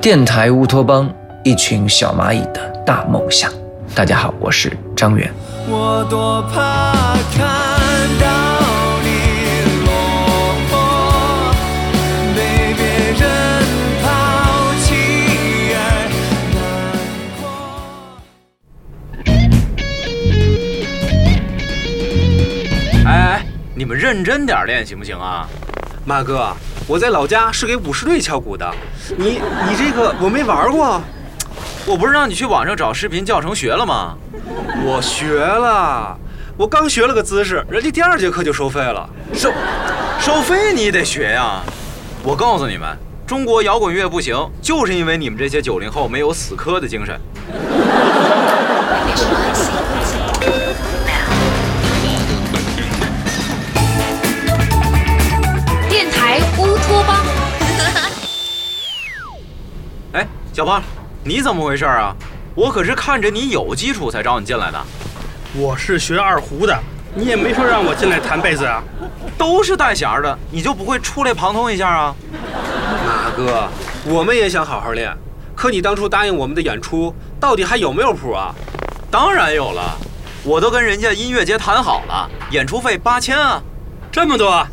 电台乌托邦，一群小蚂蚁的大梦想。大家好，我是张远。我多怕看到你落魄，被别人抛弃而难过。哎哎，你们认真点练行不行啊？马哥，我在老家是给武士队敲鼓的，你你这个我没玩过，我不是让你去网上找视频教程学了吗？我学了，我刚学了个姿势，人家第二节课就收费了。收收费你得学呀！我告诉你们，中国摇滚乐不行，就是因为你们这些九零后没有死磕的精神。乌托邦。哎，小胖，你怎么回事啊？我可是看着你有基础才找你进来的。我是学二胡的，你也没说让我进来弹贝斯啊。都是带弦儿的，你就不会出来旁通一下啊？马哥，我们也想好好练，可你当初答应我们的演出，到底还有没有谱啊？当然有了，我都跟人家音乐节谈好了，演出费八千啊。这么多？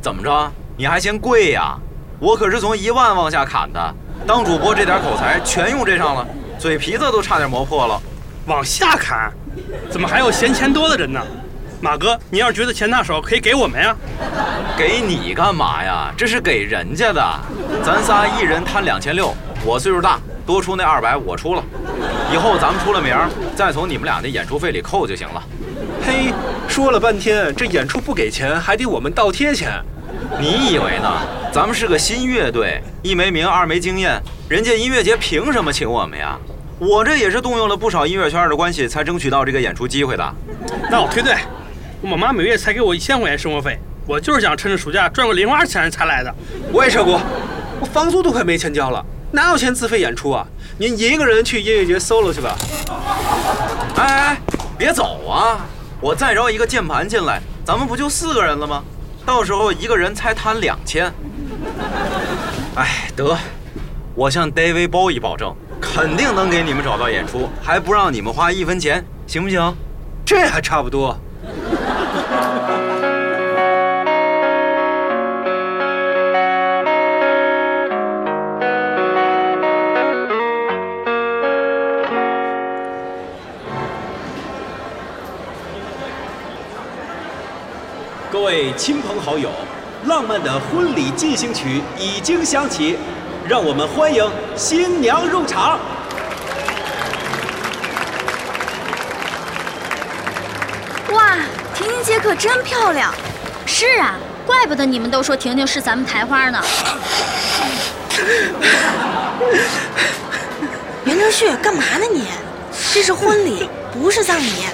怎么着？你还嫌贵呀？我可是从一万往下砍的，当主播这点口才全用这上了，嘴皮子都差点磨破了。往下砍？怎么还有嫌钱多的人呢？马哥，你要是觉得钱大手，可以给我们呀。给你干嘛呀？这是给人家的。咱仨一人摊两千六，我岁数大，多出那二百我出了。以后咱们出了名，再从你们俩的演出费里扣就行了。嘿，说了半天，这演出不给钱，还得我们倒贴钱。你以为呢？咱们是个新乐队，一没名，二没经验，人家音乐节凭什么请我们呀？我这也是动用了不少音乐圈的关系，才争取到这个演出机会的。那我退队。我妈每月才给我一千块钱生活费，我就是想趁着暑假赚个零花钱才来的。我也撤股，我房租都快没钱交了，哪有钱自费演出啊？您一个人去音乐节 solo 去吧。哎哎，别走啊！我再招一个键盘进来，咱们不就四个人了吗？到时候一个人才摊两千。哎，得，我向 David Bowie 保证，肯定能给你们找到演出，还不让你们花一分钱，行不行？这还差不多。位亲朋好友，浪漫的婚礼进行曲已经响起，让我们欢迎新娘入场。哇，婷婷姐可真漂亮。是啊，怪不得你们都说婷婷是咱们台花呢。袁哲旭，干嘛呢你？这是婚礼，不是葬礼。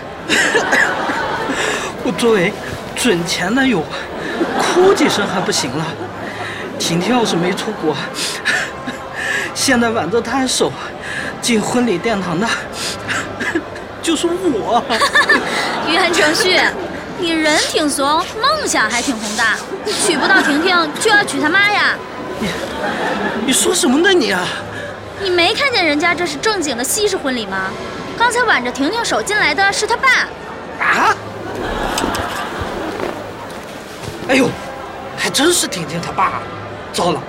我作为准前男友，哭几声还不行了。婷婷要是没出国，现在挽着她的手进婚礼殿堂的，就是我。袁承旭，你人挺怂，梦想还挺宏大，娶不到婷婷就要娶她妈呀？你你说什么呢你啊？你没看见人家这是正经的西式婚礼吗？刚才挽着婷婷手进来的是她爸。啊？哎呦，还真是婷婷她爸。糟了，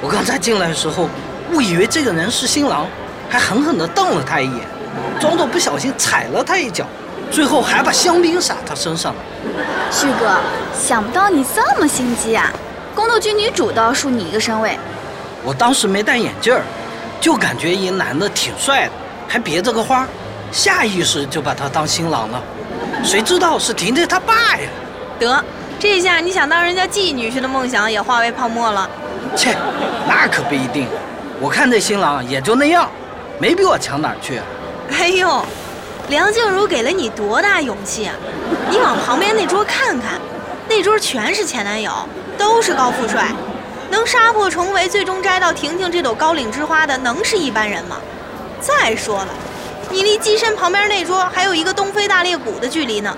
我刚才进来的时候误以为这个人是新郎，还狠狠地瞪了他一眼，装作不小心踩了他一脚，最后还把香槟洒他身上了。旭哥，想不到你这么心机啊！宫斗剧女主都要输你一个身位。我当时没戴眼镜儿，就感觉一男的挺帅的，还别着个花，下意识就把他当新郎了。谁知道是婷婷她爸呀？得，这下你想当人家季女婿的梦想也化为泡沫了。切，那可不一定。我看这新郎也就那样，没比我强哪儿去。哎呦，梁静茹给了你多大勇气啊！你往旁边那桌看看，那桌全是前男友，都是高富帅，能杀破重围，最终摘到婷婷这朵高岭之花的，能是一般人吗？再说了，你离机身旁边那桌还有一个东非大裂谷的距离呢，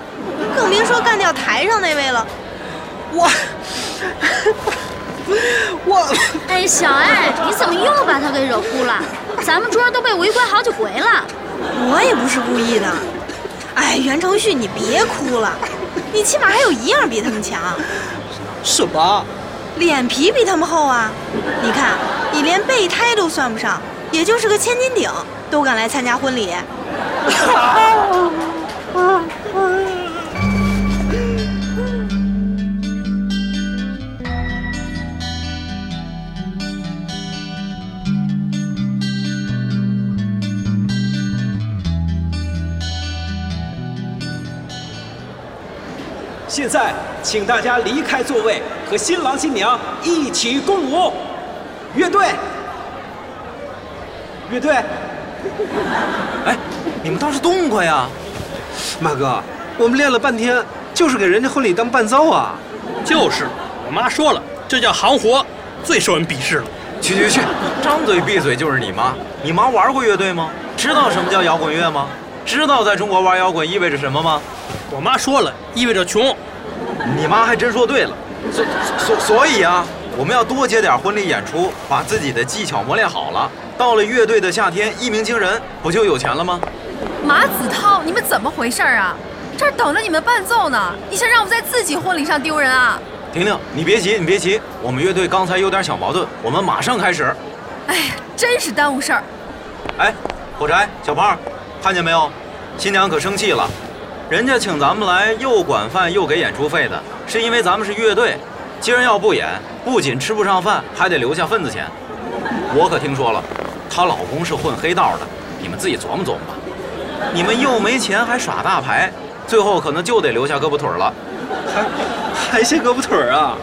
更别说干掉台上那位了。我，我，哎，小爱，你怎么又把他给惹哭了，咱们桌都被围观好几回了。我也不是故意的。哎，袁承旭，你别哭了，你起码还有一样比他们强，什么？脸皮比他们厚啊！你看，你连备胎都算不上，也就是个千斤顶，都敢来参加婚礼。现在，请大家离开座位，和新郎新娘一起共舞。乐队，乐队，哎，你们倒是动快呀！马哥，我们练了半天，就是给人家婚礼当伴奏啊。就是，我妈说了，这叫行活，最受人鄙视了。去去去，张嘴闭嘴就是你妈。你妈玩过乐队吗？知道什么叫摇滚乐吗？知道在中国玩摇滚意味着什么吗？我妈说了，意味着穷。你妈还真说对了。所所所以啊，我们要多接点婚礼演出，把自己的技巧磨练好了。到了乐队的夏天，一鸣惊人，不就有钱了吗？马子韬，你们怎么回事啊？这儿等着你们伴奏呢，你想让我在自己婚礼上丢人啊？婷婷，你别急，你别急，我们乐队刚才有点小矛盾，我们马上开始。哎呀，真是耽误事儿。哎，火柴、小胖，看见没有？新娘可生气了，人家请咱们来又管饭又给演出费的，是因为咱们是乐队。今儿要不演，不仅吃不上饭，还得留下份子钱。我可听说了，她老公是混黑道的，你们自己琢磨琢磨吧。你们又没钱，还耍大牌，最后可能就得留下胳膊腿了。还还卸胳膊腿儿啊？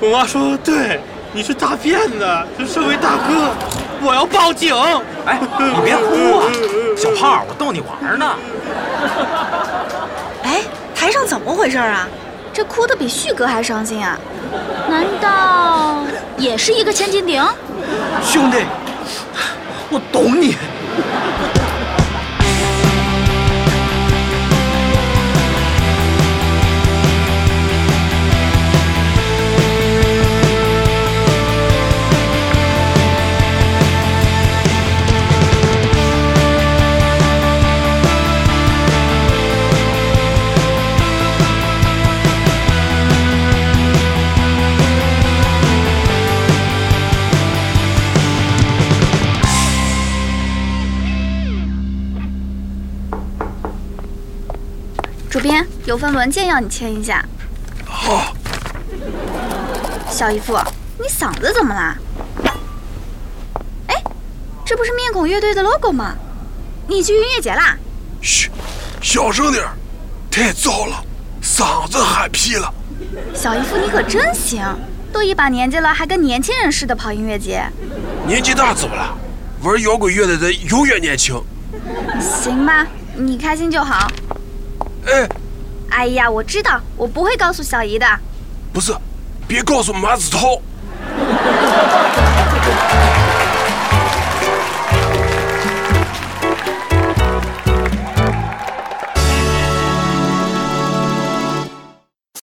我妈说对，你是大骗子，是社会大哥，我要报警。哎，你别哭啊，小胖，我逗你玩呢。哎，台上怎么回事啊？这哭的比旭哥还伤心啊！难道也是一个千斤顶？兄弟，我懂你。主编，有份文件要你签一下。好。小姨夫，你嗓子怎么啦？哎，这不是面孔乐队的 logo 吗？你去音乐节啦？嘘，小声点儿，太燥了，嗓子喊劈了。小姨夫，你可真行，都一把年纪了，还跟年轻人似的跑音乐节。年纪大怎么了？玩摇滚乐的人永远年轻。行吧，你开心就好。哎，哎呀，我知道，我不会告诉小姨的。不是，别告诉马子涛。